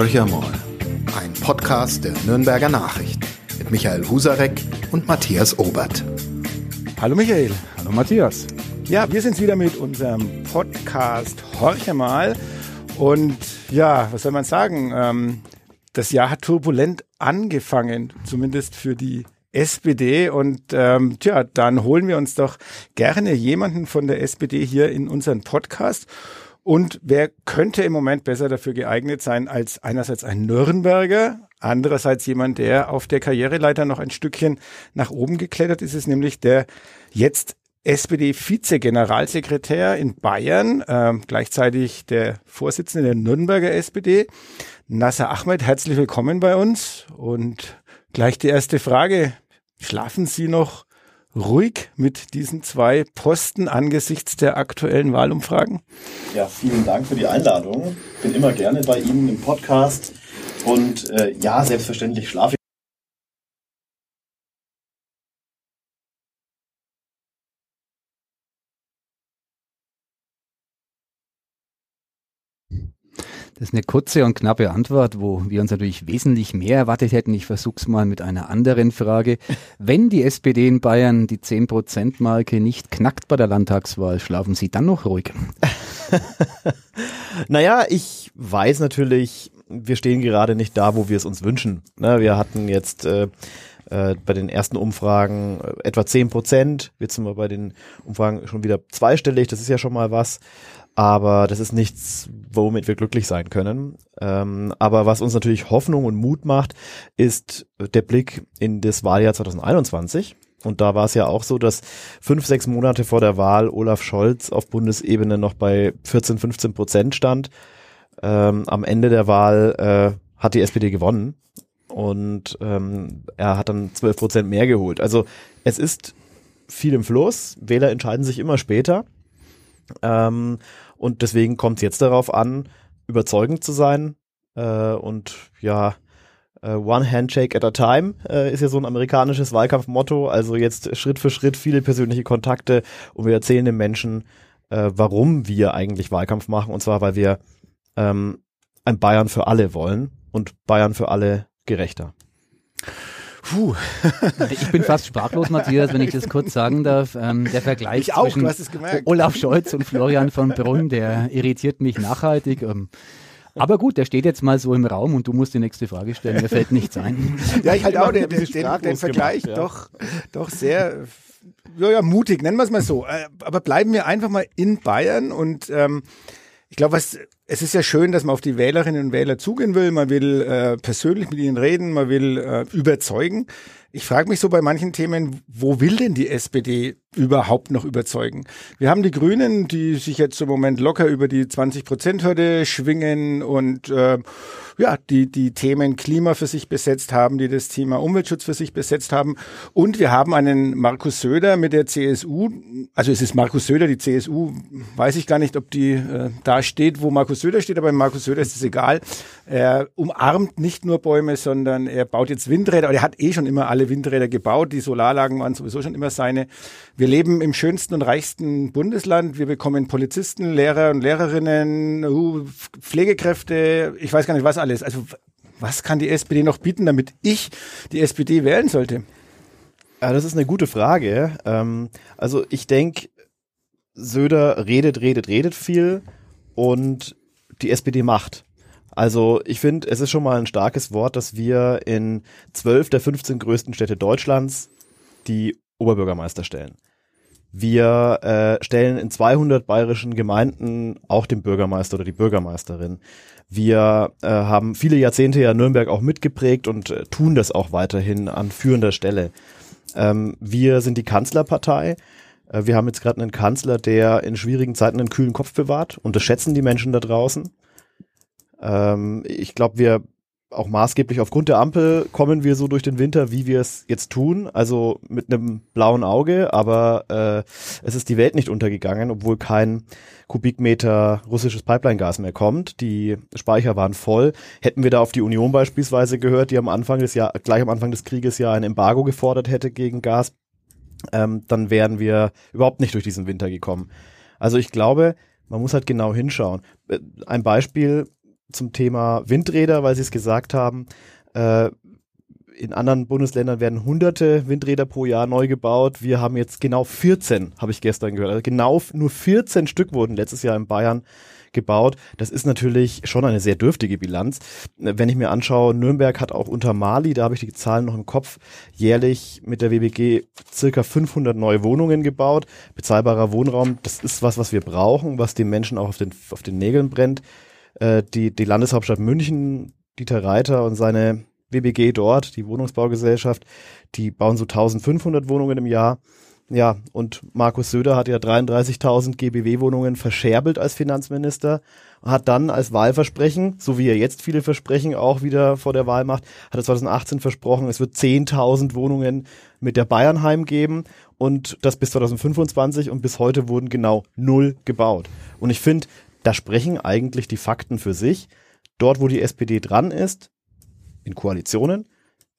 Horcher mal, ein Podcast der Nürnberger Nachricht mit Michael Husarek und Matthias Obert. Hallo Michael. Hallo Matthias. Ja, wir sind wieder mit unserem Podcast Horcher mal. Und ja, was soll man sagen? Ähm, das Jahr hat turbulent angefangen, zumindest für die SPD. Und ähm, tja, dann holen wir uns doch gerne jemanden von der SPD hier in unseren Podcast. Und wer könnte im Moment besser dafür geeignet sein als einerseits ein Nürnberger, andererseits jemand, der auf der Karriereleiter noch ein Stückchen nach oben geklettert ist, ist nämlich der jetzt SPD-Vize-Generalsekretär in Bayern, äh, gleichzeitig der Vorsitzende der Nürnberger SPD, Nasser Ahmed. Herzlich willkommen bei uns. Und gleich die erste Frage. Schlafen Sie noch ruhig mit diesen zwei Posten angesichts der aktuellen Wahlumfragen? Ja, vielen Dank für die Einladung. Bin immer gerne bei Ihnen im Podcast und äh, ja, selbstverständlich schlafe ich. Das ist eine kurze und knappe Antwort, wo wir uns natürlich wesentlich mehr erwartet hätten. Ich versuche es mal mit einer anderen Frage. Wenn die SPD in Bayern die 10-Prozent-Marke nicht knackt bei der Landtagswahl, schlafen Sie dann noch ruhig? naja, ich weiß natürlich, wir stehen gerade nicht da, wo wir es uns wünschen. Wir hatten jetzt äh, äh, bei den ersten Umfragen äh, etwa 10 Prozent. Jetzt sind wir bei den Umfragen schon wieder zweistellig. Das ist ja schon mal was aber das ist nichts, womit wir glücklich sein können. Ähm, aber was uns natürlich Hoffnung und Mut macht, ist der Blick in das Wahljahr 2021. Und da war es ja auch so, dass fünf, sechs Monate vor der Wahl Olaf Scholz auf Bundesebene noch bei 14, 15 Prozent stand. Ähm, am Ende der Wahl äh, hat die SPD gewonnen und ähm, er hat dann 12 Prozent mehr geholt. Also es ist viel im Fluss. Wähler entscheiden sich immer später. Ähm, und deswegen kommt es jetzt darauf an, überzeugend zu sein. Äh, und ja, äh, One Handshake at a time äh, ist ja so ein amerikanisches Wahlkampfmotto. Also jetzt Schritt für Schritt viele persönliche Kontakte und wir erzählen den Menschen, äh, warum wir eigentlich Wahlkampf machen. Und zwar, weil wir ähm, ein Bayern für alle wollen und Bayern für alle gerechter. Puh. ich bin fast sprachlos, Matthias, wenn ich das kurz sagen darf. Ähm, der Vergleich ich auch, zwischen Olaf Scholz und Florian von Brunn, der irritiert mich nachhaltig. Ähm, aber gut, der steht jetzt mal so im Raum und du musst die nächste Frage stellen. Mir fällt nichts ein. Ja, ich halte auch den, den, den Vergleich gemacht, ja. doch, doch sehr ja, ja, mutig, nennen wir es mal so. Äh, aber bleiben wir einfach mal in Bayern und ähm, ich glaube, was es ist ja schön, dass man auf die Wählerinnen und Wähler zugehen will. Man will äh, persönlich mit ihnen reden, man will äh, überzeugen. Ich frage mich so bei manchen Themen, wo will denn die SPD überhaupt noch überzeugen? Wir haben die Grünen, die sich jetzt im Moment locker über die 20-Prozent-Hürde schwingen und äh, ja, die die Themen Klima für sich besetzt haben, die das Thema Umweltschutz für sich besetzt haben. Und wir haben einen Markus Söder mit der CSU. Also es ist Markus Söder, die CSU, weiß ich gar nicht, ob die äh, da steht, wo Markus Söder steht, aber Markus Söder ist es egal. Er umarmt nicht nur Bäume, sondern er baut jetzt Windräder. Er hat eh schon immer alle Windräder gebaut. Die Solaranlagen waren sowieso schon immer seine. Wir leben im schönsten und reichsten Bundesland. Wir bekommen Polizisten, Lehrer und Lehrerinnen, uh, Pflegekräfte, ich weiß gar nicht was alles alles. Also was kann die SPD noch bieten, damit ich die SPD wählen sollte? Ja, das ist eine gute Frage. Ähm, also ich denke, Söder redet, redet, redet viel und die SPD macht. Also ich finde, es ist schon mal ein starkes Wort, dass wir in zwölf der 15 größten Städte Deutschlands die Oberbürgermeister stellen. Wir äh, stellen in 200 bayerischen Gemeinden auch den Bürgermeister oder die Bürgermeisterin. Wir äh, haben viele Jahrzehnte ja Nürnberg auch mitgeprägt und äh, tun das auch weiterhin an führender Stelle. Ähm, wir sind die Kanzlerpartei. Äh, wir haben jetzt gerade einen Kanzler, der in schwierigen Zeiten einen kühlen Kopf bewahrt und das schätzen die Menschen da draußen. Ähm, ich glaube, wir auch maßgeblich aufgrund der Ampel kommen wir so durch den Winter, wie wir es jetzt tun, also mit einem blauen Auge, aber äh, es ist die Welt nicht untergegangen, obwohl kein Kubikmeter russisches Pipeline-Gas mehr kommt. Die Speicher waren voll. Hätten wir da auf die Union beispielsweise gehört, die am Anfang des Jahr, gleich am Anfang des Krieges ja ein Embargo gefordert hätte gegen Gas, ähm, dann wären wir überhaupt nicht durch diesen Winter gekommen. Also ich glaube, man muss halt genau hinschauen. Äh, ein Beispiel, zum Thema Windräder, weil Sie es gesagt haben. Äh, in anderen Bundesländern werden hunderte Windräder pro Jahr neu gebaut. Wir haben jetzt genau 14, habe ich gestern gehört. Also genau nur 14 Stück wurden letztes Jahr in Bayern gebaut. Das ist natürlich schon eine sehr dürftige Bilanz. Wenn ich mir anschaue, Nürnberg hat auch unter Mali, da habe ich die Zahlen noch im Kopf, jährlich mit der WBG circa 500 neue Wohnungen gebaut. Bezahlbarer Wohnraum, das ist was, was wir brauchen, was den Menschen auch auf den, auf den Nägeln brennt. Äh, die, die Landeshauptstadt München, Dieter Reiter und seine WBG dort, die Wohnungsbaugesellschaft, die bauen so 1500 Wohnungen im Jahr. Ja, und Markus Söder hat ja 33.000 GBW-Wohnungen verscherbelt als Finanzminister, hat dann als Wahlversprechen, so wie er jetzt viele Versprechen auch wieder vor der Wahl macht, hat er 2018 versprochen, es wird 10.000 Wohnungen mit der Bayernheim geben und das bis 2025 und bis heute wurden genau null gebaut. Und ich finde, da sprechen eigentlich die Fakten für sich. Dort, wo die SPD dran ist, in Koalitionen,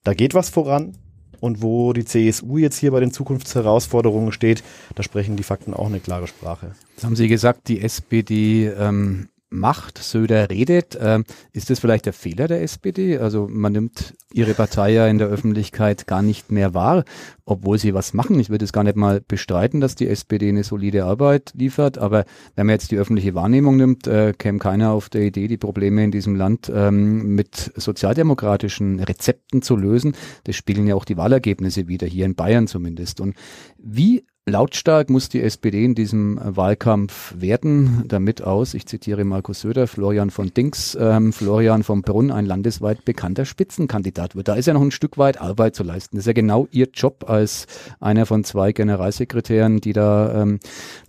da geht was voran, und wo die CSU jetzt hier bei den Zukunftsherausforderungen steht, da sprechen die Fakten auch eine klare Sprache. Jetzt haben Sie gesagt, die SPD ähm, macht, Söder redet. Ähm, ist das vielleicht der Fehler der SPD? Also man nimmt ihre Partei ja in der Öffentlichkeit gar nicht mehr wahr, obwohl sie was machen. Ich würde es gar nicht mal bestreiten, dass die SPD eine solide Arbeit liefert, aber wenn man jetzt die öffentliche Wahrnehmung nimmt, äh, käme keiner auf der Idee, die Probleme in diesem Land ähm, mit sozialdemokratischen Rezepten zu lösen. Das spiegeln ja auch die Wahlergebnisse wieder, hier in Bayern zumindest. Und wie Lautstark muss die SPD in diesem Wahlkampf werden, damit aus, ich zitiere Markus Söder, Florian von Dings, ähm, Florian von Brunn ein landesweit bekannter Spitzenkandidat wird. Da ist ja noch ein Stück weit Arbeit zu leisten. Das ist ja genau Ihr Job als einer von zwei Generalsekretären, die da ähm,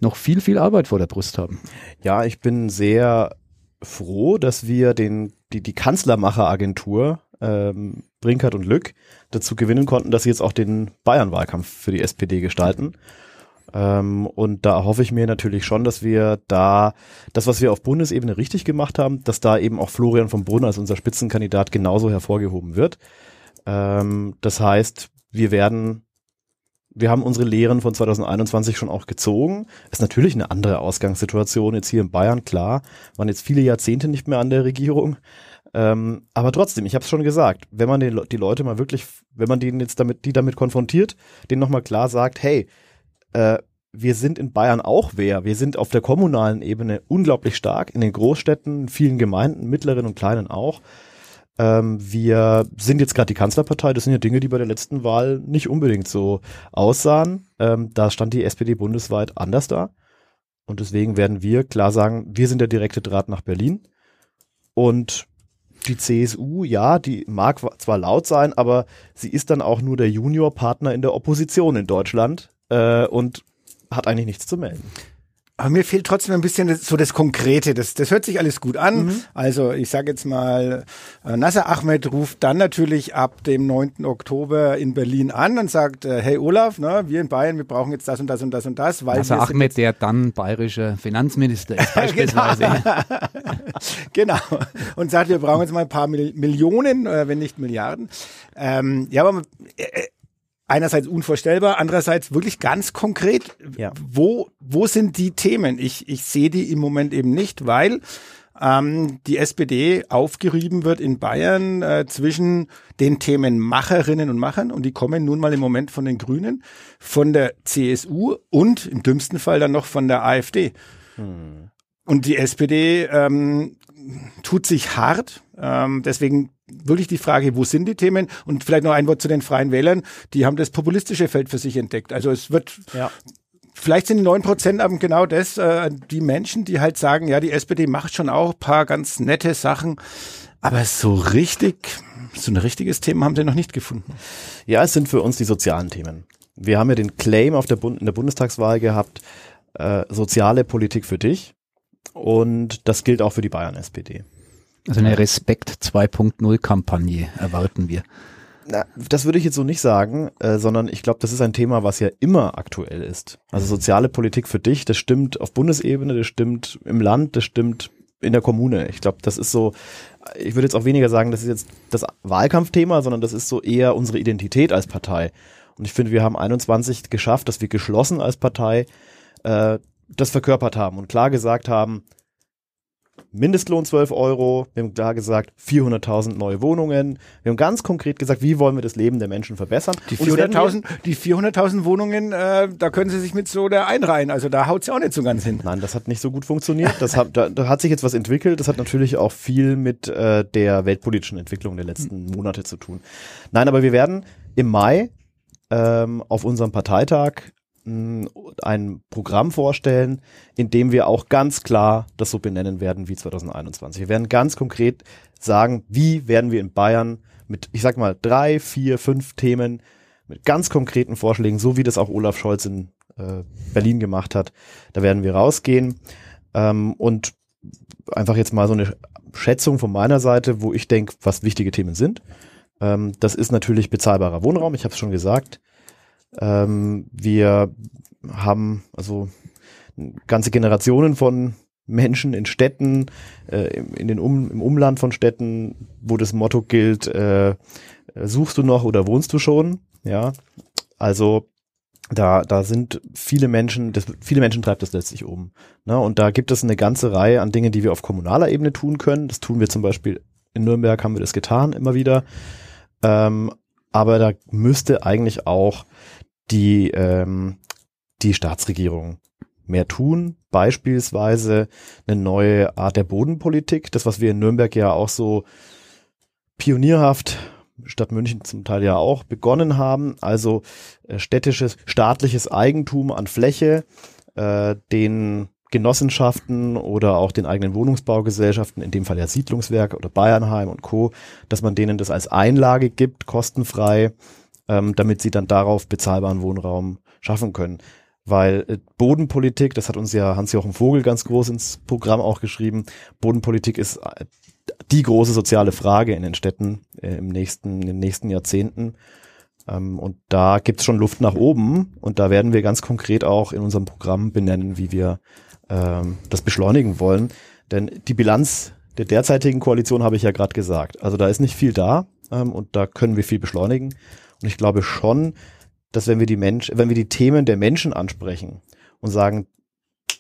noch viel, viel Arbeit vor der Brust haben. Ja, ich bin sehr froh, dass wir den, die, die Kanzlermacheragentur ähm, Brinkert und Lück dazu gewinnen konnten, dass sie jetzt auch den Bayern-Wahlkampf für die SPD gestalten. Ähm, und da hoffe ich mir natürlich schon, dass wir da das, was wir auf Bundesebene richtig gemacht haben, dass da eben auch Florian von Brunn als unser Spitzenkandidat genauso hervorgehoben wird. Ähm, das heißt, wir werden wir haben unsere Lehren von 2021 schon auch gezogen. Ist natürlich eine andere Ausgangssituation jetzt hier in Bayern, klar. Waren jetzt viele Jahrzehnte nicht mehr an der Regierung. Ähm, aber trotzdem, ich habe es schon gesagt, wenn man die, die, Leute mal wirklich, wenn man denen jetzt damit, die damit konfrontiert, denen nochmal klar sagt, hey, äh, wir sind in Bayern auch wer. Wir sind auf der kommunalen Ebene unglaublich stark, in den Großstädten, vielen Gemeinden, mittleren und kleinen auch. Ähm, wir sind jetzt gerade die Kanzlerpartei. Das sind ja Dinge, die bei der letzten Wahl nicht unbedingt so aussahen. Ähm, da stand die SPD bundesweit anders da. Und deswegen werden wir klar sagen, wir sind der direkte Draht nach Berlin. Und die CSU, ja, die mag zwar laut sein, aber sie ist dann auch nur der Juniorpartner in der Opposition in Deutschland äh, und hat eigentlich nichts zu melden. Aber mir fehlt trotzdem ein bisschen so das Konkrete. Das, das hört sich alles gut an. Mhm. Also ich sage jetzt mal, äh, Nasser Ahmed ruft dann natürlich ab dem 9. Oktober in Berlin an und sagt, äh, hey Olaf, ne, wir in Bayern, wir brauchen jetzt das und das und das und das. Weil Nasser Ahmed, der dann bayerische Finanzminister ist beispielsweise. genau. Und sagt, wir brauchen jetzt mal ein paar Millionen, äh, wenn nicht Milliarden. Ähm, ja, aber einerseits unvorstellbar, andererseits wirklich ganz konkret. Ja. Wo, wo sind die Themen? Ich, ich sehe die im Moment eben nicht, weil ähm, die SPD aufgerieben wird in Bayern äh, zwischen den Themen Macherinnen und Machern und die kommen nun mal im Moment von den Grünen, von der CSU und im dümmsten Fall dann noch von der AfD. Hm. Und die SPD ähm, tut sich hart. Ähm, deswegen wirklich die Frage, wo sind die Themen? Und vielleicht noch ein Wort zu den Freien Wählern. Die haben das populistische Feld für sich entdeckt. Also es wird ja. Vielleicht sind die neun Prozent aber genau das, äh, die Menschen, die halt sagen, ja, die SPD macht schon auch paar ganz nette Sachen, aber so richtig, so ein richtiges Thema haben sie noch nicht gefunden. Ja, es sind für uns die sozialen Themen. Wir haben ja den Claim auf der Bund in der Bundestagswahl gehabt, äh, soziale Politik für dich. Und das gilt auch für die Bayern-SPD. Also eine Respekt 2.0 Kampagne erwarten wir. Na, das würde ich jetzt so nicht sagen, äh, sondern ich glaube, das ist ein Thema, was ja immer aktuell ist. Also soziale Politik für dich, das stimmt auf Bundesebene, das stimmt im Land, das stimmt in der Kommune. Ich glaube, das ist so, ich würde jetzt auch weniger sagen, das ist jetzt das Wahlkampfthema, sondern das ist so eher unsere Identität als Partei. Und ich finde, wir haben 21 geschafft, dass wir geschlossen als Partei äh, das verkörpert haben und klar gesagt haben, Mindestlohn 12 Euro, wir haben da gesagt 400.000 neue Wohnungen. Wir haben ganz konkret gesagt, wie wollen wir das Leben der Menschen verbessern. Die 400.000 die 400.000 Wohnungen, äh, da können sie sich mit so der einreihen. Also da haut es ja auch nicht so ganz hin. Nein, das hat nicht so gut funktioniert. Das hat, da, da hat sich jetzt was entwickelt. Das hat natürlich auch viel mit äh, der weltpolitischen Entwicklung der letzten Monate zu tun. Nein, aber wir werden im Mai ähm, auf unserem Parteitag ein Programm vorstellen, in dem wir auch ganz klar das so benennen werden wie 2021. Wir werden ganz konkret sagen, wie werden wir in Bayern mit, ich sag mal, drei, vier, fünf Themen mit ganz konkreten Vorschlägen, so wie das auch Olaf Scholz in äh, Berlin gemacht hat, da werden wir rausgehen ähm, und einfach jetzt mal so eine Schätzung von meiner Seite, wo ich denke, was wichtige Themen sind. Ähm, das ist natürlich bezahlbarer Wohnraum, ich habe es schon gesagt. Ähm, wir haben also ganze Generationen von Menschen in Städten, äh, in den um, im Umland von Städten, wo das Motto gilt, äh, suchst du noch oder wohnst du schon? Ja, also da, da sind viele Menschen, das, viele Menschen treibt das letztlich um. Ne? Und da gibt es eine ganze Reihe an Dingen, die wir auf kommunaler Ebene tun können. Das tun wir zum Beispiel in Nürnberg haben wir das getan, immer wieder. Ähm, aber da müsste eigentlich auch die, ähm, die Staatsregierung mehr tun, beispielsweise eine neue Art der Bodenpolitik, das was wir in Nürnberg ja auch so pionierhaft Stadt München zum Teil ja auch begonnen haben, also äh, städtisches, staatliches Eigentum an Fläche, äh, den Genossenschaften oder auch den eigenen Wohnungsbaugesellschaften, in dem Fall ja Siedlungswerke oder Bayernheim und Co., dass man denen das als Einlage gibt, kostenfrei, ähm, damit sie dann darauf bezahlbaren Wohnraum schaffen können. Weil äh, Bodenpolitik, das hat uns ja Hans-Jochen Vogel ganz groß ins Programm auch geschrieben, Bodenpolitik ist äh, die große soziale Frage in den Städten äh, im nächsten, in den nächsten Jahrzehnten. Ähm, und da gibt's schon Luft nach oben und da werden wir ganz konkret auch in unserem Programm benennen, wie wir ähm, das beschleunigen wollen. Denn die Bilanz der derzeitigen Koalition habe ich ja gerade gesagt. Also da ist nicht viel da ähm, und da können wir viel beschleunigen. Und ich glaube schon, dass wenn wir die Mensch, wenn wir die Themen der Menschen ansprechen und sagen,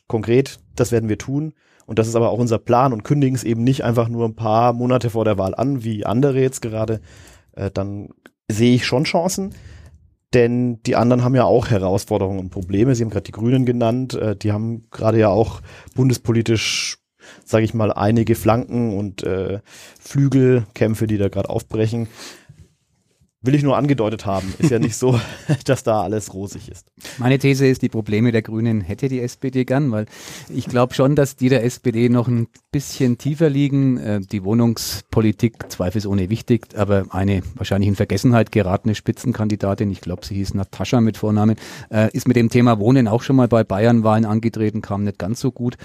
konkret, das werden wir tun, und das ist aber auch unser Plan und kündigen es eben nicht einfach nur ein paar Monate vor der Wahl an, wie andere jetzt gerade, äh, dann sehe ich schon Chancen. Denn die anderen haben ja auch Herausforderungen und Probleme. Sie haben gerade die Grünen genannt. Äh, die haben gerade ja auch bundespolitisch, sage ich mal, einige Flanken und äh, Flügelkämpfe, die da gerade aufbrechen. Will ich nur angedeutet haben. Ist ja nicht so, dass da alles rosig ist. Meine These ist, die Probleme der Grünen hätte die SPD gern, weil ich glaube schon, dass die der SPD noch ein bisschen tiefer liegen. Äh, die Wohnungspolitik zweifelsohne wichtig, aber eine wahrscheinlich in Vergessenheit geratene Spitzenkandidatin, ich glaube, sie hieß Natascha mit Vornamen, äh, ist mit dem Thema Wohnen auch schon mal bei Bayernwahlen angetreten, kam nicht ganz so gut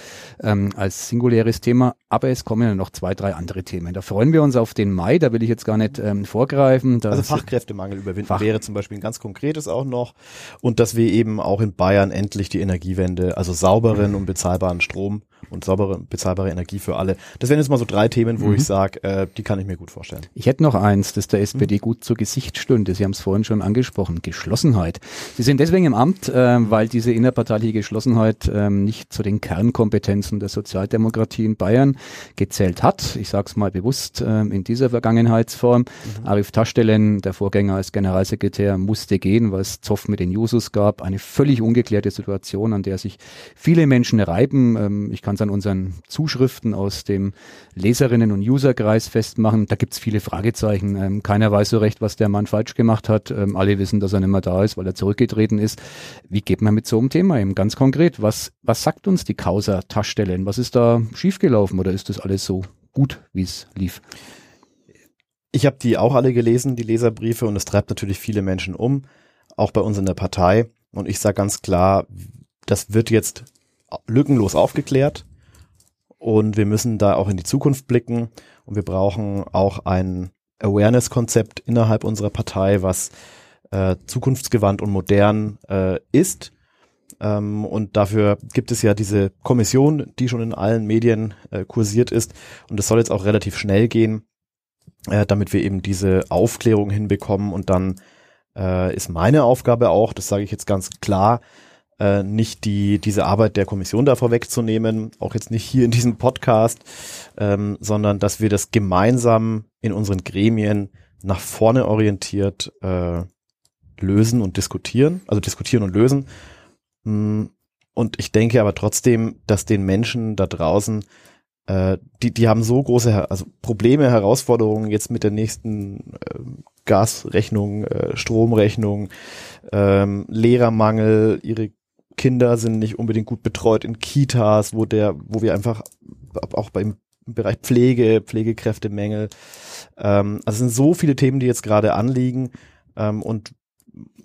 ähm, als singuläres Thema. Aber es kommen ja noch zwei, drei andere Themen. Da freuen wir uns auf den Mai, da will ich jetzt gar nicht ähm, vorgreifen. also Fachkräftemangel überwinden Fach. wäre zum Beispiel ein ganz konkretes auch noch. Und dass wir eben auch in Bayern endlich die Energiewende, also sauberen und bezahlbaren Strom und saubere, bezahlbare Energie für alle. Das wären jetzt mal so drei Themen, wo mhm. ich sage, äh, die kann ich mir gut vorstellen. Ich hätte noch eins, das der SPD mhm. gut zu Gesicht stünde. Sie haben es vorhin schon angesprochen, Geschlossenheit. Sie sind deswegen im Amt, äh, weil diese innerparteiliche Geschlossenheit äh, nicht zu den Kernkompetenzen der Sozialdemokratie in Bayern gezählt hat. Ich sage es mal bewusst äh, in dieser Vergangenheitsform. Mhm. Arif Taschdelen, der Vorgänger als Generalsekretär, musste gehen, weil es Zoff mit den Jusos gab. Eine völlig ungeklärte Situation, an der sich viele Menschen reiben. Ähm, ich kann es an unseren Zuschriften aus dem Leserinnen- und Userkreis festmachen. Da gibt es viele Fragezeichen. Ähm, keiner weiß so recht, was der Mann falsch gemacht hat. Ähm, alle wissen, dass er nicht mehr da ist, weil er zurückgetreten ist. Wie geht man mit so einem Thema eben ganz konkret? Was, was sagt uns die Causa Taschstellen? Was ist da schiefgelaufen oder ist das alles so gut, wie es lief? Ich habe die auch alle gelesen, die Leserbriefe, und es treibt natürlich viele Menschen um, auch bei uns in der Partei. Und ich sage ganz klar, das wird jetzt lückenlos aufgeklärt und wir müssen da auch in die Zukunft blicken und wir brauchen auch ein Awareness-Konzept innerhalb unserer Partei, was äh, zukunftsgewandt und modern äh, ist. Ähm, und dafür gibt es ja diese Kommission, die schon in allen Medien äh, kursiert ist. Und es soll jetzt auch relativ schnell gehen, äh, damit wir eben diese Aufklärung hinbekommen. Und dann äh, ist meine Aufgabe auch, das sage ich jetzt ganz klar, äh, nicht die diese Arbeit der Kommission da vorwegzunehmen, auch jetzt nicht hier in diesem Podcast, ähm, sondern dass wir das gemeinsam in unseren Gremien nach vorne orientiert äh, lösen und diskutieren, also diskutieren und lösen. Mm, und ich denke aber trotzdem, dass den Menschen da draußen äh, die, die haben so große also Probleme, Herausforderungen jetzt mit der nächsten äh, Gasrechnung, äh, Stromrechnung, ähm, Lehrermangel, ihre Kinder sind nicht unbedingt gut betreut in Kitas, wo der, wo wir einfach auch beim Bereich Pflege, Pflegekräftemängel, ähm, also es sind so viele Themen, die jetzt gerade anliegen ähm, und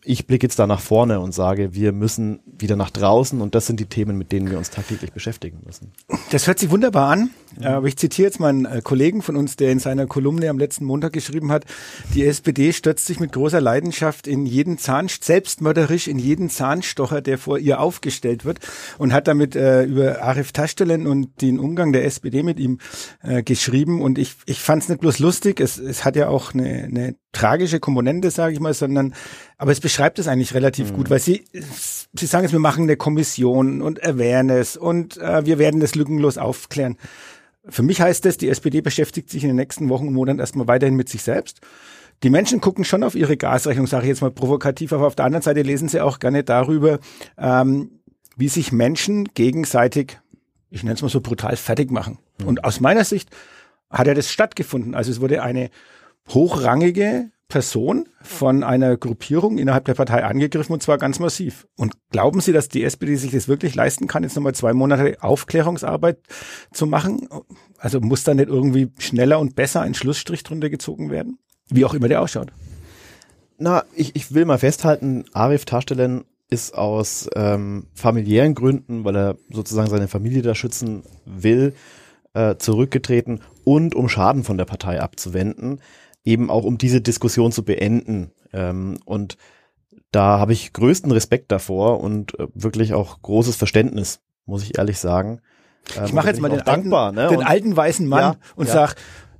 ich blicke jetzt da nach vorne und sage, wir müssen wieder nach draußen und das sind die Themen, mit denen wir uns tagtäglich beschäftigen müssen. Das hört sich wunderbar an. Aber ich zitiere jetzt meinen äh, Kollegen von uns, der in seiner Kolumne am letzten Montag geschrieben hat, die SPD stürzt sich mit großer Leidenschaft in jeden Zahn, selbstmörderisch in jeden Zahnstocher, der vor ihr aufgestellt wird und hat damit äh, über Arif Taschdelen und den Umgang der SPD mit ihm äh, geschrieben und ich, ich fand es nicht bloß lustig, es, es hat ja auch eine, eine tragische Komponente, sage ich mal, sondern aber es beschreibt es eigentlich relativ mhm. gut, weil sie sie sagen jetzt, wir machen eine Kommission und Awareness und äh, wir werden das lückenlos aufklären. Für mich heißt das, die SPD beschäftigt sich in den nächsten Wochen und Monaten erstmal weiterhin mit sich selbst. Die Menschen gucken schon auf ihre Gasrechnung, sage ich jetzt mal provokativ, aber auf der anderen Seite lesen sie auch gerne darüber, ähm, wie sich Menschen gegenseitig, ich nenne es mal so brutal, fertig machen. Mhm. Und aus meiner Sicht hat ja das stattgefunden. Also es wurde eine hochrangige Person von einer Gruppierung innerhalb der Partei angegriffen und zwar ganz massiv. Und glauben Sie, dass die SPD sich das wirklich leisten kann, jetzt nochmal zwei Monate Aufklärungsarbeit zu machen? Also muss da nicht irgendwie schneller und besser ein Schlussstrich drunter gezogen werden? Wie auch immer der ausschaut. Na, ich, ich will mal festhalten, Arif Taschdelen ist aus ähm, familiären Gründen, weil er sozusagen seine Familie da schützen will, äh, zurückgetreten und um Schaden von der Partei abzuwenden eben auch um diese Diskussion zu beenden. Ähm, und da habe ich größten Respekt davor und äh, wirklich auch großes Verständnis, muss ich ehrlich sagen. Ähm, ich mache jetzt mal den, dankbar, alten, ne? den alten weißen Mann ja, und ja. sag,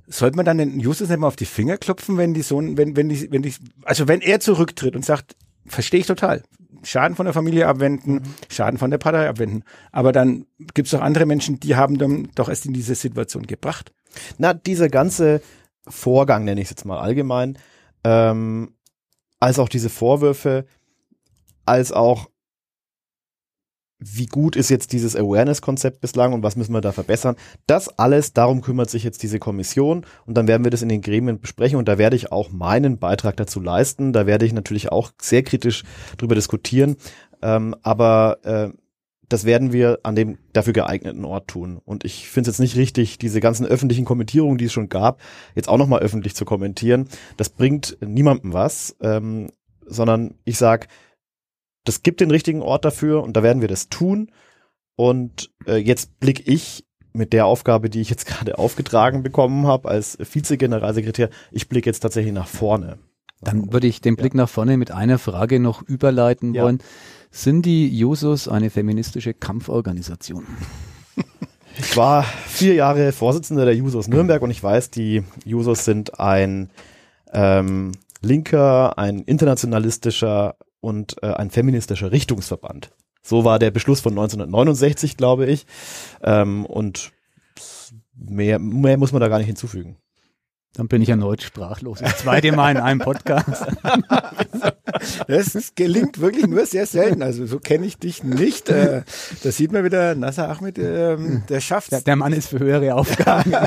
sollte man dann den Justus nicht mal auf die Finger klopfen, wenn die so, wenn, wenn die, wenn die, also wenn er zurücktritt und sagt, verstehe ich total, Schaden von der Familie abwenden, mhm. Schaden von der Partei abwenden. Aber dann gibt es doch andere Menschen, die haben dann doch erst in diese Situation gebracht. Na, diese ganze Vorgang, nenne ich es jetzt mal allgemein, ähm, als auch diese Vorwürfe, als auch wie gut ist jetzt dieses Awareness-Konzept bislang und was müssen wir da verbessern. Das alles, darum kümmert sich jetzt diese Kommission und dann werden wir das in den Gremien besprechen und da werde ich auch meinen Beitrag dazu leisten. Da werde ich natürlich auch sehr kritisch drüber diskutieren. Ähm, aber äh, das werden wir an dem dafür geeigneten Ort tun. Und ich finde es jetzt nicht richtig, diese ganzen öffentlichen Kommentierungen, die es schon gab, jetzt auch nochmal öffentlich zu kommentieren. Das bringt niemandem was, ähm, sondern ich sag, das gibt den richtigen Ort dafür und da werden wir das tun. Und äh, jetzt blick ich mit der Aufgabe, die ich jetzt gerade aufgetragen bekommen habe als Vize-Generalsekretär, ich blicke jetzt tatsächlich nach vorne. Dann würde ich den Blick ja. nach vorne mit einer Frage noch überleiten ja. wollen. Sind die Jusos eine feministische Kampforganisation? Ich war vier Jahre Vorsitzender der Jusos Nürnberg und ich weiß, die Jusos sind ein ähm, linker, ein internationalistischer und äh, ein feministischer Richtungsverband. So war der Beschluss von 1969, glaube ich. Ähm, und mehr, mehr muss man da gar nicht hinzufügen. Dann bin ich erneut sprachlos. Das zweite Mal in einem Podcast. das gelingt wirklich nur sehr selten. Also so kenne ich dich nicht. Äh, da sieht man wieder, Nasser Ahmed, ähm, der schafft der, der Mann ist für höhere Aufgaben.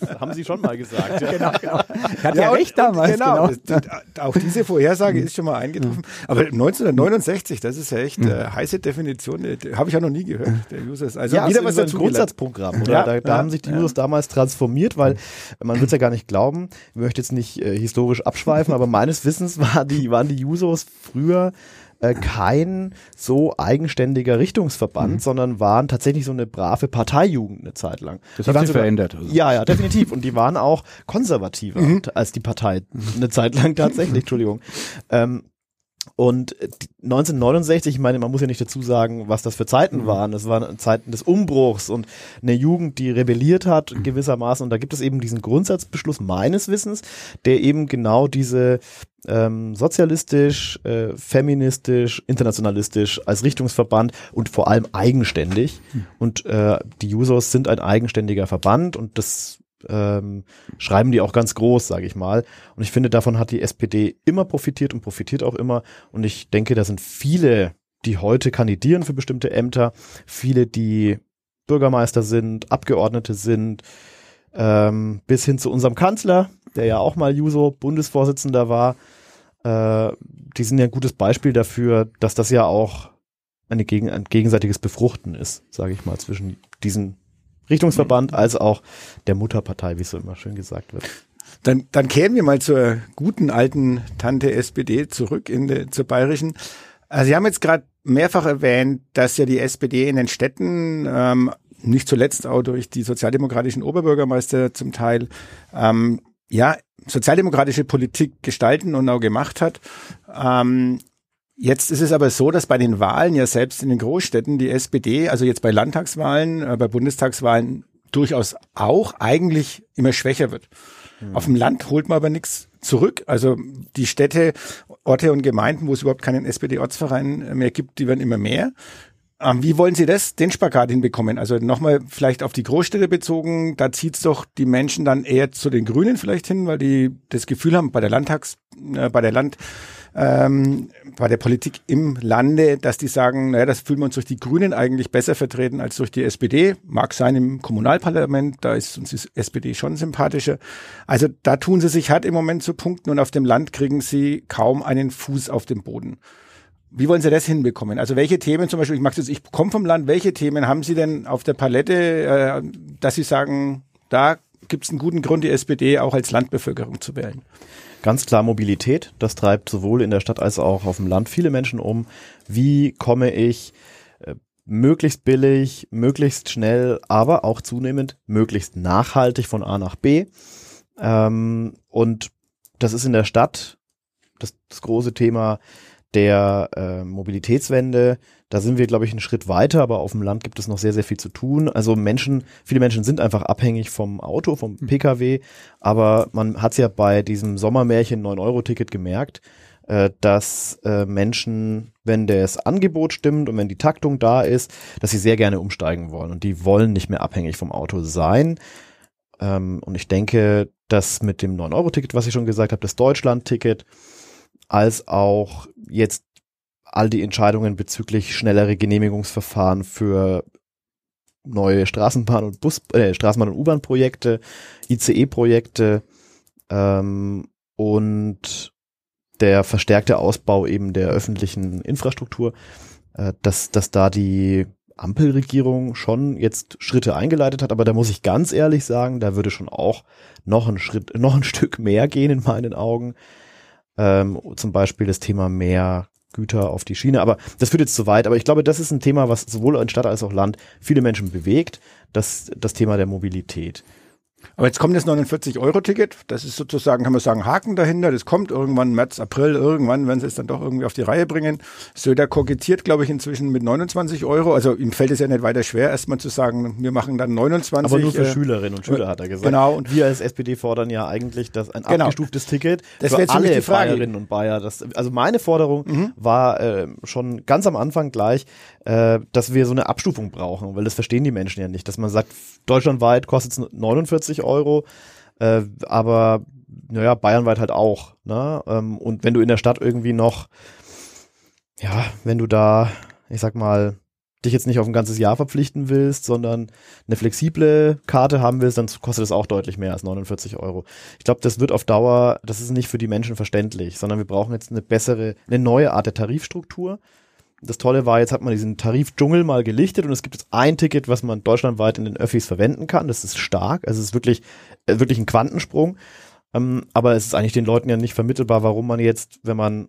Das haben Sie schon mal gesagt. Ja. Genau, genau. Hat ja, ja recht damals. Genau. genau. auch diese Vorhersage ist schon mal eingetroffen. Aber 1969, das ist ja echt äh, heiße Definition. Habe ich ja noch nie gehört. Der Users. Also ja, wieder was dazu. Ein Grundsatzprogramm. Oder? Ja, da, da haben sich die Users damals transformiert, weil man wird ja gar nicht glauben. Ich möchte jetzt nicht äh, historisch abschweifen, aber meines Wissens war die, waren die Jusos früher äh, kein so eigenständiger Richtungsverband, mhm. sondern waren tatsächlich so eine brave Parteijugend eine Zeit lang. Das hat sich sogar, verändert. Also. Ja, ja, definitiv. Und die waren auch konservativer mhm. als die Partei eine Zeit lang tatsächlich, Entschuldigung. Ähm, und 1969, ich meine, man muss ja nicht dazu sagen, was das für Zeiten mhm. waren. Das waren Zeiten des Umbruchs und eine Jugend, die rebelliert hat gewissermaßen. Und da gibt es eben diesen Grundsatzbeschluss meines Wissens, der eben genau diese ähm, sozialistisch, äh, feministisch, internationalistisch als Richtungsverband und vor allem eigenständig. Hm. Und äh, die Jusos sind ein eigenständiger Verband und das ähm, schreiben die auch ganz groß, sage ich mal. Und ich finde, davon hat die SPD immer profitiert und profitiert auch immer. Und ich denke, da sind viele, die heute kandidieren für bestimmte Ämter, viele, die Bürgermeister sind, Abgeordnete sind, ähm, bis hin zu unserem Kanzler, der ja auch mal Juso Bundesvorsitzender war. Äh, die sind ja ein gutes Beispiel dafür, dass das ja auch eine gegen, ein gegenseitiges Befruchten ist, sage ich mal, zwischen diesen Richtungsverband als auch der Mutterpartei, wie es so immer schön gesagt wird. Dann, dann kehren wir mal zur guten alten Tante SPD zurück in de, zur bayerischen. Also Sie haben jetzt gerade mehrfach erwähnt, dass ja die SPD in den Städten ähm, nicht zuletzt auch durch die sozialdemokratischen Oberbürgermeister zum Teil ähm, ja sozialdemokratische Politik gestalten und auch gemacht hat. Ähm, Jetzt ist es aber so, dass bei den Wahlen ja selbst in den Großstädten die SPD, also jetzt bei Landtagswahlen, äh, bei Bundestagswahlen durchaus auch eigentlich immer schwächer wird. Mhm. Auf dem Land holt man aber nichts zurück. Also die Städte, Orte und Gemeinden, wo es überhaupt keinen SPD-Ortsverein mehr gibt, die werden immer mehr. Ähm, wie wollen Sie das, den Spagat hinbekommen? Also nochmal vielleicht auf die Großstädte bezogen, da zieht's doch die Menschen dann eher zu den Grünen vielleicht hin, weil die das Gefühl haben, bei der Landtags, äh, bei der Land, ähm, bei der Politik im Lande, dass die sagen, naja, das fühlen wir uns durch die Grünen eigentlich besser vertreten als durch die SPD. Mag sein im Kommunalparlament, da ist uns die SPD schon sympathischer. Also da tun sie sich hart im Moment zu punkten und auf dem Land kriegen sie kaum einen Fuß auf dem Boden. Wie wollen Sie das hinbekommen? Also welche Themen zum Beispiel, ich mag das, ich komme vom Land, welche Themen haben Sie denn auf der Palette, äh, dass Sie sagen, da gibt es einen guten Grund, die SPD auch als Landbevölkerung zu wählen? Ganz klar Mobilität. Das treibt sowohl in der Stadt als auch auf dem Land viele Menschen um. Wie komme ich äh, möglichst billig, möglichst schnell, aber auch zunehmend möglichst nachhaltig von A nach B? Ähm, und das ist in der Stadt das, das große Thema der äh, Mobilitätswende, da sind wir, glaube ich, einen Schritt weiter, aber auf dem Land gibt es noch sehr, sehr viel zu tun. Also Menschen, viele Menschen sind einfach abhängig vom Auto, vom hm. Pkw, aber man hat es ja bei diesem Sommermärchen 9-Euro-Ticket gemerkt, äh, dass äh, Menschen, wenn das Angebot stimmt und wenn die Taktung da ist, dass sie sehr gerne umsteigen wollen und die wollen nicht mehr abhängig vom Auto sein. Ähm, und ich denke, dass mit dem 9-Euro-Ticket, was ich schon gesagt habe, das Deutschland-Ticket, als auch jetzt all die Entscheidungen bezüglich schnellere Genehmigungsverfahren für neue Straßenbahn- und Bus, äh, Straßenbahn- und U-Bahn-Projekte, ICE-Projekte ähm, und der verstärkte Ausbau eben der öffentlichen Infrastruktur, äh, dass, dass da die Ampelregierung schon jetzt Schritte eingeleitet hat, aber da muss ich ganz ehrlich sagen, da würde schon auch noch ein Schritt, noch ein Stück mehr gehen in meinen Augen. Ähm, zum Beispiel das Thema mehr Güter auf die Schiene. Aber das führt jetzt zu weit. Aber ich glaube, das ist ein Thema, was sowohl in Stadt als auch Land viele Menschen bewegt. Das, das Thema der Mobilität. Aber jetzt kommt das 49-Euro-Ticket. Das ist sozusagen, kann man sagen, Haken dahinter. Das kommt irgendwann März, April, irgendwann, wenn sie es dann doch irgendwie auf die Reihe bringen. Söder kokettiert, glaube ich, inzwischen mit 29 Euro. Also ihm fällt es ja nicht weiter schwer, erstmal zu sagen, wir machen dann 29. Aber nur für äh, Schülerinnen und Schüler, hat er gesagt. Genau. Und wir als SPD fordern ja eigentlich das ein genau. abgestuftes Ticket das für alle die Frage. Bayerinnen und Bayer. Das, also meine Forderung mhm. war äh, schon ganz am Anfang gleich, äh, dass wir so eine Abstufung brauchen, weil das verstehen die Menschen ja nicht, dass man sagt, deutschlandweit kostet es 49 Euro, äh, aber naja, bayernweit halt auch. Ne? Ähm, und wenn du in der Stadt irgendwie noch, ja, wenn du da, ich sag mal, dich jetzt nicht auf ein ganzes Jahr verpflichten willst, sondern eine flexible Karte haben willst, dann kostet es auch deutlich mehr als 49 Euro. Ich glaube, das wird auf Dauer, das ist nicht für die Menschen verständlich, sondern wir brauchen jetzt eine bessere, eine neue Art der Tarifstruktur das Tolle war, jetzt hat man diesen Tarifdschungel mal gelichtet und es gibt jetzt ein Ticket, was man deutschlandweit in den Öffis verwenden kann. Das ist stark. Also es ist wirklich, äh, wirklich ein Quantensprung. Ähm, aber es ist eigentlich den Leuten ja nicht vermittelbar, warum man jetzt, wenn man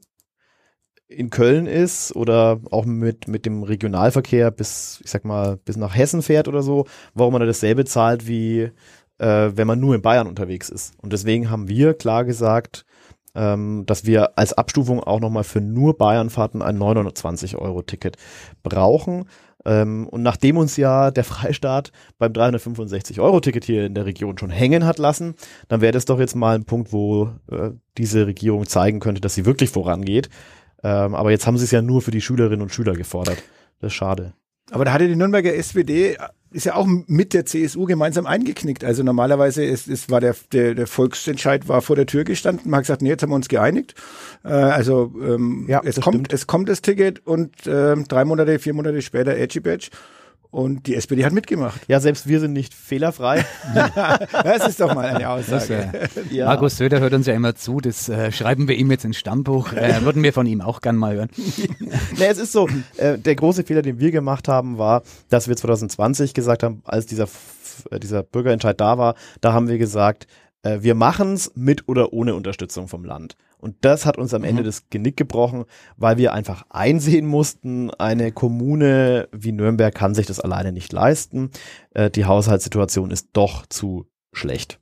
in Köln ist oder auch mit, mit dem Regionalverkehr bis, ich sag mal, bis nach Hessen fährt oder so, warum man da dasselbe zahlt wie äh, wenn man nur in Bayern unterwegs ist. Und deswegen haben wir klar gesagt, ähm, dass wir als Abstufung auch nochmal für nur Bayernfahrten ein 920 Euro Ticket brauchen. Ähm, und nachdem uns ja der Freistaat beim 365-Euro-Ticket hier in der Region schon hängen hat lassen, dann wäre das doch jetzt mal ein Punkt, wo äh, diese Regierung zeigen könnte, dass sie wirklich vorangeht. Ähm, aber jetzt haben sie es ja nur für die Schülerinnen und Schüler gefordert. Das ist schade. Aber da hatte die Nürnberger SPD ist ja auch mit der CSU gemeinsam eingeknickt. Also normalerweise ist, ist war der, der, der Volksentscheid war vor der Tür gestanden. Man hat gesagt, nee, jetzt haben wir uns geeinigt. Äh, also ähm, ja, es kommt, stimmt. es kommt das Ticket und äh, drei Monate, vier Monate später Edgy Badge. Und die SPD hat mitgemacht. Ja, selbst wir sind nicht fehlerfrei. das ist doch mal eine Aussage. Das, äh, ja. Markus Söder hört uns ja immer zu, das äh, schreiben wir ihm jetzt ins Stammbuch. Äh, würden wir von ihm auch gern mal hören. nee, es ist so, äh, der große Fehler, den wir gemacht haben, war, dass wir 2020 gesagt haben, als dieser, äh, dieser Bürgerentscheid da war, da haben wir gesagt, äh, wir machen's mit oder ohne Unterstützung vom Land. Und das hat uns am Ende mhm. das Genick gebrochen, weil wir einfach einsehen mussten, eine Kommune wie Nürnberg kann sich das alleine nicht leisten. Äh, die Haushaltssituation ist doch zu schlecht.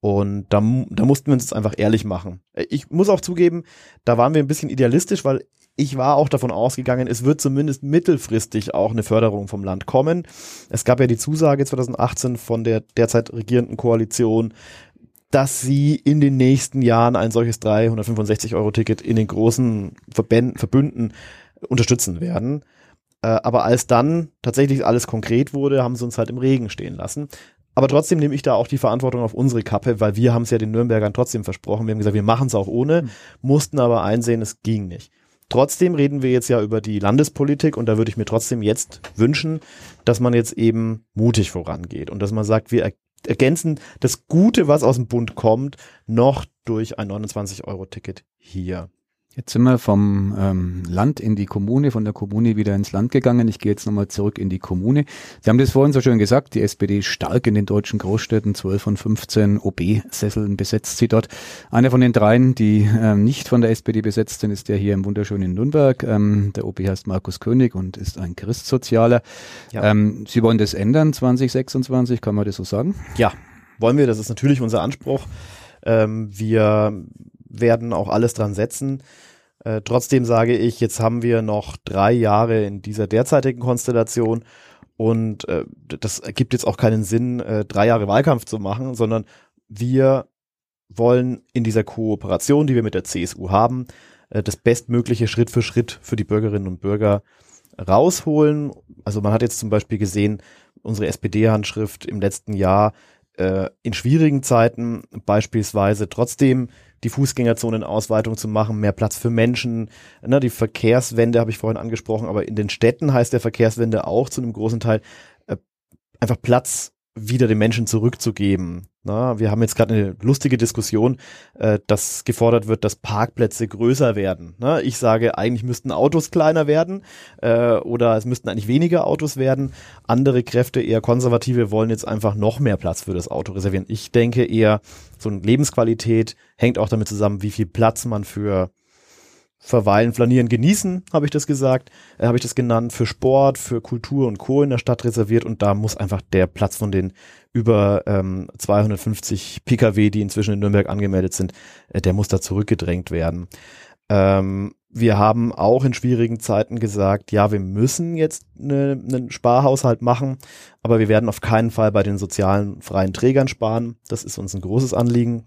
Und da, da mussten wir uns jetzt einfach ehrlich machen. Äh, ich muss auch zugeben, da waren wir ein bisschen idealistisch, weil ich war auch davon ausgegangen, es wird zumindest mittelfristig auch eine Förderung vom Land kommen. Es gab ja die Zusage 2018 von der derzeit regierenden Koalition, dass sie in den nächsten Jahren ein solches 365-Euro-Ticket in den großen Verbänden, Verbünden unterstützen werden. Äh, aber als dann tatsächlich alles konkret wurde, haben sie uns halt im Regen stehen lassen. Aber trotzdem nehme ich da auch die Verantwortung auf unsere Kappe, weil wir haben es ja den Nürnbergern trotzdem versprochen. Wir haben gesagt, wir machen es auch ohne, mhm. mussten aber einsehen, es ging nicht. Trotzdem reden wir jetzt ja über die Landespolitik und da würde ich mir trotzdem jetzt wünschen, dass man jetzt eben mutig vorangeht und dass man sagt, wir ergänzen das Gute, was aus dem Bund kommt, noch durch ein 29-Euro-Ticket hier. Jetzt sind wir vom ähm, Land in die Kommune, von der Kommune wieder ins Land gegangen. Ich gehe jetzt nochmal zurück in die Kommune. Sie haben das vorhin so schön gesagt, die SPD stark in den deutschen Großstädten, 12 von 15 OB-Sesseln besetzt sie dort. Einer von den dreien, die ähm, nicht von der SPD besetzt sind, ist der hier im wunderschönen Nürnberg. Ähm, der OB heißt Markus König und ist ein Christsozialer. Ja. Ähm, sie wollen das ändern 2026, kann man das so sagen? Ja, wollen wir. Das ist natürlich unser Anspruch. Ähm, wir werden auch alles dran setzen. Äh, trotzdem sage ich, jetzt haben wir noch drei Jahre in dieser derzeitigen Konstellation und äh, das ergibt jetzt auch keinen Sinn, äh, drei Jahre Wahlkampf zu machen, sondern wir wollen in dieser Kooperation, die wir mit der CSU haben, äh, das bestmögliche Schritt für Schritt für die Bürgerinnen und Bürger rausholen. Also man hat jetzt zum Beispiel gesehen, unsere SPD-Handschrift im letzten Jahr äh, in schwierigen Zeiten beispielsweise trotzdem die Fußgängerzonenausweitung zu machen, mehr Platz für Menschen. Ne, die Verkehrswende habe ich vorhin angesprochen, aber in den Städten heißt der Verkehrswende auch zu einem großen Teil äh, einfach Platz wieder den Menschen zurückzugeben. Na, wir haben jetzt gerade eine lustige Diskussion, äh, dass gefordert wird, dass Parkplätze größer werden. Na, ich sage, eigentlich müssten Autos kleiner werden äh, oder es müssten eigentlich weniger Autos werden. Andere Kräfte, eher konservative, wollen jetzt einfach noch mehr Platz für das Auto reservieren. Ich denke eher, so eine Lebensqualität hängt auch damit zusammen, wie viel Platz man für Verweilen, Flanieren, Genießen, habe ich das gesagt, äh, habe ich das genannt, für Sport, für Kultur und Co. in der Stadt reserviert und da muss einfach der Platz von den über ähm, 250 Pkw, die inzwischen in Nürnberg angemeldet sind, äh, der muss da zurückgedrängt werden. Ähm, wir haben auch in schwierigen Zeiten gesagt, ja, wir müssen jetzt ne, einen Sparhaushalt machen, aber wir werden auf keinen Fall bei den sozialen freien Trägern sparen. Das ist uns ein großes Anliegen.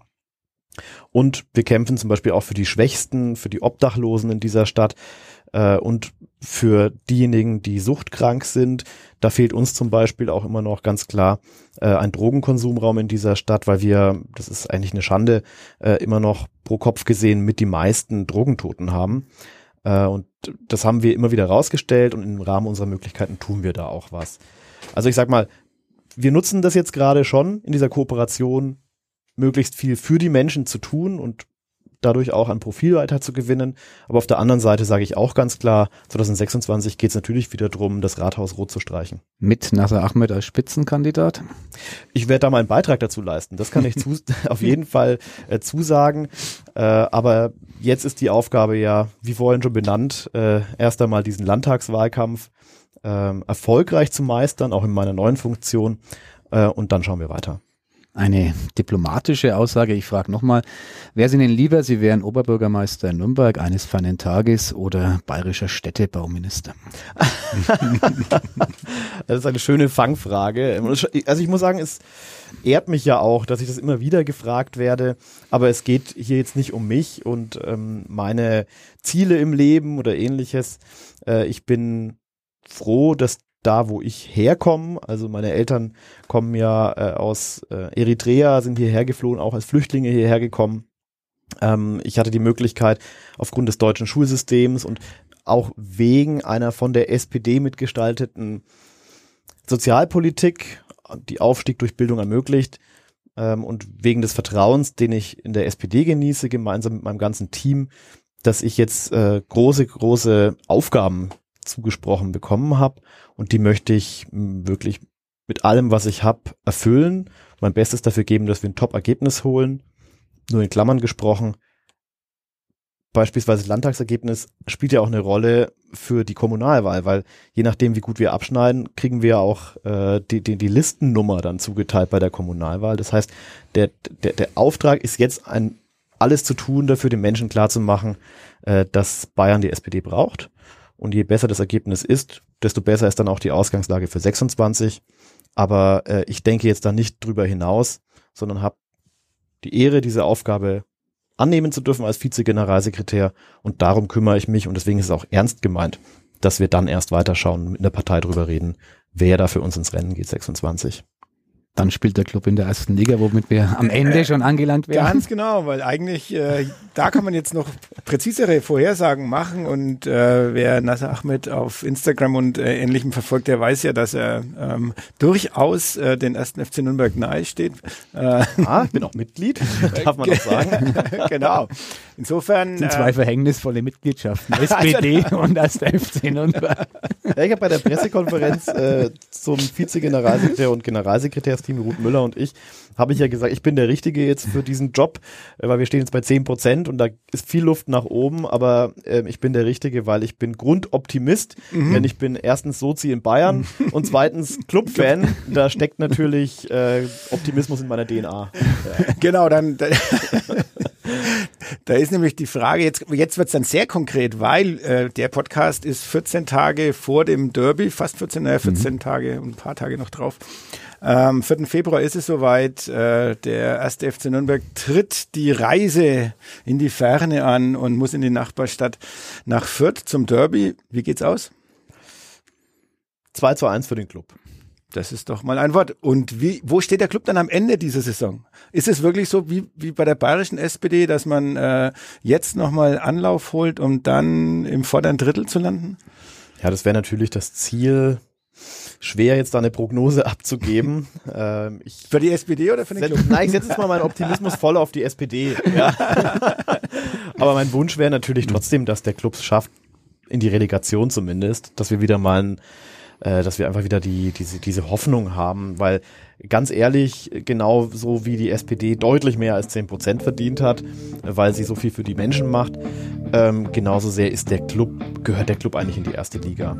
Und wir kämpfen zum Beispiel auch für die Schwächsten, für die Obdachlosen in dieser Stadt äh, und für diejenigen, die suchtkrank sind. Da fehlt uns zum Beispiel auch immer noch ganz klar äh, ein Drogenkonsumraum in dieser Stadt, weil wir, das ist eigentlich eine Schande, äh, immer noch pro Kopf gesehen mit die meisten Drogentoten haben. Äh, und das haben wir immer wieder rausgestellt und im Rahmen unserer Möglichkeiten tun wir da auch was. Also ich sag mal, wir nutzen das jetzt gerade schon in dieser Kooperation möglichst viel für die Menschen zu tun und dadurch auch ein Profil weiter zu gewinnen. Aber auf der anderen Seite sage ich auch ganz klar, 2026 geht es natürlich wieder darum, das Rathaus rot zu streichen. Mit Nasser Ahmed als Spitzenkandidat? Ich werde da meinen Beitrag dazu leisten. Das kann ich zu, auf jeden Fall äh, zusagen. Äh, aber jetzt ist die Aufgabe ja, wie vorhin schon benannt, äh, erst einmal diesen Landtagswahlkampf äh, erfolgreich zu meistern, auch in meiner neuen Funktion. Äh, und dann schauen wir weiter. Eine diplomatische Aussage. Ich frage nochmal, wäre es Ihnen lieber, Sie wären Oberbürgermeister in Nürnberg eines feinen Tages oder bayerischer Städtebauminister? das ist eine schöne Fangfrage. Also ich muss sagen, es ehrt mich ja auch, dass ich das immer wieder gefragt werde. Aber es geht hier jetzt nicht um mich und ähm, meine Ziele im Leben oder ähnliches. Äh, ich bin froh, dass da, wo ich herkomme. Also meine Eltern kommen ja äh, aus äh, Eritrea, sind hierher geflohen, auch als Flüchtlinge hierher gekommen. Ähm, ich hatte die Möglichkeit, aufgrund des deutschen Schulsystems und auch wegen einer von der SPD mitgestalteten Sozialpolitik, die Aufstieg durch Bildung ermöglicht, ähm, und wegen des Vertrauens, den ich in der SPD genieße, gemeinsam mit meinem ganzen Team, dass ich jetzt äh, große, große Aufgaben zugesprochen bekommen habe und die möchte ich wirklich mit allem, was ich habe, erfüllen, mein Bestes dafür geben, dass wir ein Top-Ergebnis holen. Nur in Klammern gesprochen, beispielsweise Landtagsergebnis spielt ja auch eine Rolle für die Kommunalwahl, weil je nachdem, wie gut wir abschneiden, kriegen wir auch äh, die, die, die Listennummer dann zugeteilt bei der Kommunalwahl. Das heißt, der, der, der Auftrag ist jetzt ein alles zu tun, dafür den Menschen klarzumachen, äh, dass Bayern die SPD braucht und je besser das Ergebnis ist, desto besser ist dann auch die Ausgangslage für 26. Aber äh, ich denke jetzt da nicht drüber hinaus, sondern habe die Ehre, diese Aufgabe annehmen zu dürfen als Vize-Generalsekretär. Und darum kümmere ich mich und deswegen ist es auch ernst gemeint, dass wir dann erst weiterschauen, mit der Partei drüber reden, wer da für uns ins Rennen geht, 26 dann spielt der Club in der ersten Liga, womit wir am Ende schon angelangt werden. Ganz genau, weil eigentlich äh, da kann man jetzt noch präzisere Vorhersagen machen und äh, wer Nasser Ahmed auf Instagram und äh, Ähnlichem verfolgt, der weiß ja, dass er ähm, durchaus äh, den ersten FC Nürnberg nahe steht. Äh, ah, ich bin auch Mitglied, darf man auch sagen. genau. Insofern. Das sind zwei äh, verhängnisvolle Mitgliedschaften, SPD also, und das FC Nürnberg. Ja, ich habe bei der Pressekonferenz äh, zum Vize-Generalsekretär und Generalsekretärsteam, Ruth Müller und ich, habe ich ja gesagt, ich bin der Richtige jetzt für diesen Job, äh, weil wir stehen jetzt bei 10 Prozent und da ist viel Luft nach oben, aber äh, ich bin der Richtige, weil ich bin Grundoptimist, mhm. denn ich bin erstens Sozi in Bayern mhm. und zweitens Clubfan. da steckt natürlich äh, Optimismus in meiner DNA. Ja. Genau, dann, dann Da ist nämlich die Frage, jetzt, jetzt wird es dann sehr konkret, weil äh, der Podcast ist 14 Tage vor dem Derby, fast 14, naja, 14 mhm. Tage und ein paar Tage noch drauf. Am 4. Februar ist es soweit. Äh, der erste FC Nürnberg tritt die Reise in die Ferne an und muss in die Nachbarstadt nach Fürth zum Derby. Wie geht's aus? 2 zu 1 für den Club. Das ist doch mal ein Wort. Und wie, wo steht der Club dann am Ende dieser Saison? Ist es wirklich so wie, wie bei der bayerischen SPD, dass man äh, jetzt nochmal Anlauf holt, um dann im vorderen Drittel zu landen? Ja, das wäre natürlich das Ziel. Schwer jetzt da eine Prognose abzugeben. ähm, für die SPD oder für den Club? Nein, ich setze jetzt mal meinen Optimismus voll auf die SPD. Ja. Aber mein Wunsch wäre natürlich trotzdem, dass der Club es schafft, in die Relegation zumindest, dass wir wieder mal ein äh, dass wir einfach wieder die, diese, diese Hoffnung haben, weil ganz ehrlich, genau so wie die SPD deutlich mehr als 10 Prozent verdient hat, weil sie so viel für die Menschen macht, ähm, genauso sehr ist der Club, gehört der Club eigentlich in die erste Liga.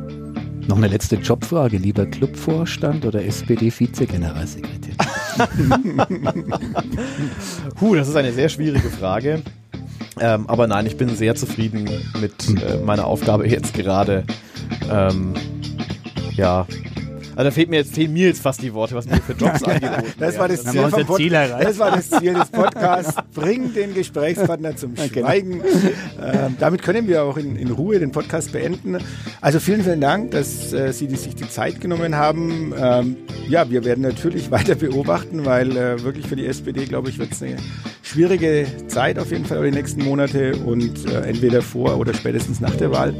Noch eine letzte Jobfrage, lieber Clubvorstand oder SPD-Vize-Generalsekretär? Puh, das ist eine sehr schwierige Frage. Ähm, aber nein, ich bin sehr zufrieden mit äh, meiner Aufgabe jetzt gerade. Ähm, ja. Also da fehlt mir jetzt, fehlen mir jetzt fast die Worte, was mir für Jobs angeboten das war das, Ziel vom Pod Ziel das war das Ziel des Podcasts. Bring den Gesprächspartner zum genau. Schweigen. Ähm, damit können wir auch in, in, Ruhe den Podcast beenden. Also vielen, vielen Dank, dass äh, Sie die, sich die Zeit genommen haben. Ähm, ja, wir werden natürlich weiter beobachten, weil äh, wirklich für die SPD, glaube ich, wird es eine schwierige Zeit auf jeden Fall über die nächsten Monate und äh, entweder vor oder spätestens nach der Wahl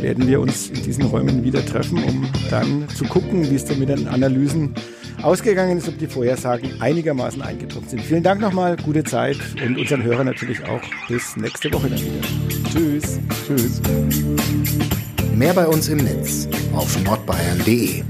werden wir uns in diesen Räumen wieder treffen, um dann zu gucken, wie es denn mit den Analysen ausgegangen ist, ob die Vorhersagen einigermaßen eingetroffen sind. Vielen Dank nochmal, gute Zeit und unseren Hörern natürlich auch bis nächste Woche dann wieder. Tschüss. Tschüss. Mehr bei uns im Netz auf nordbayern.de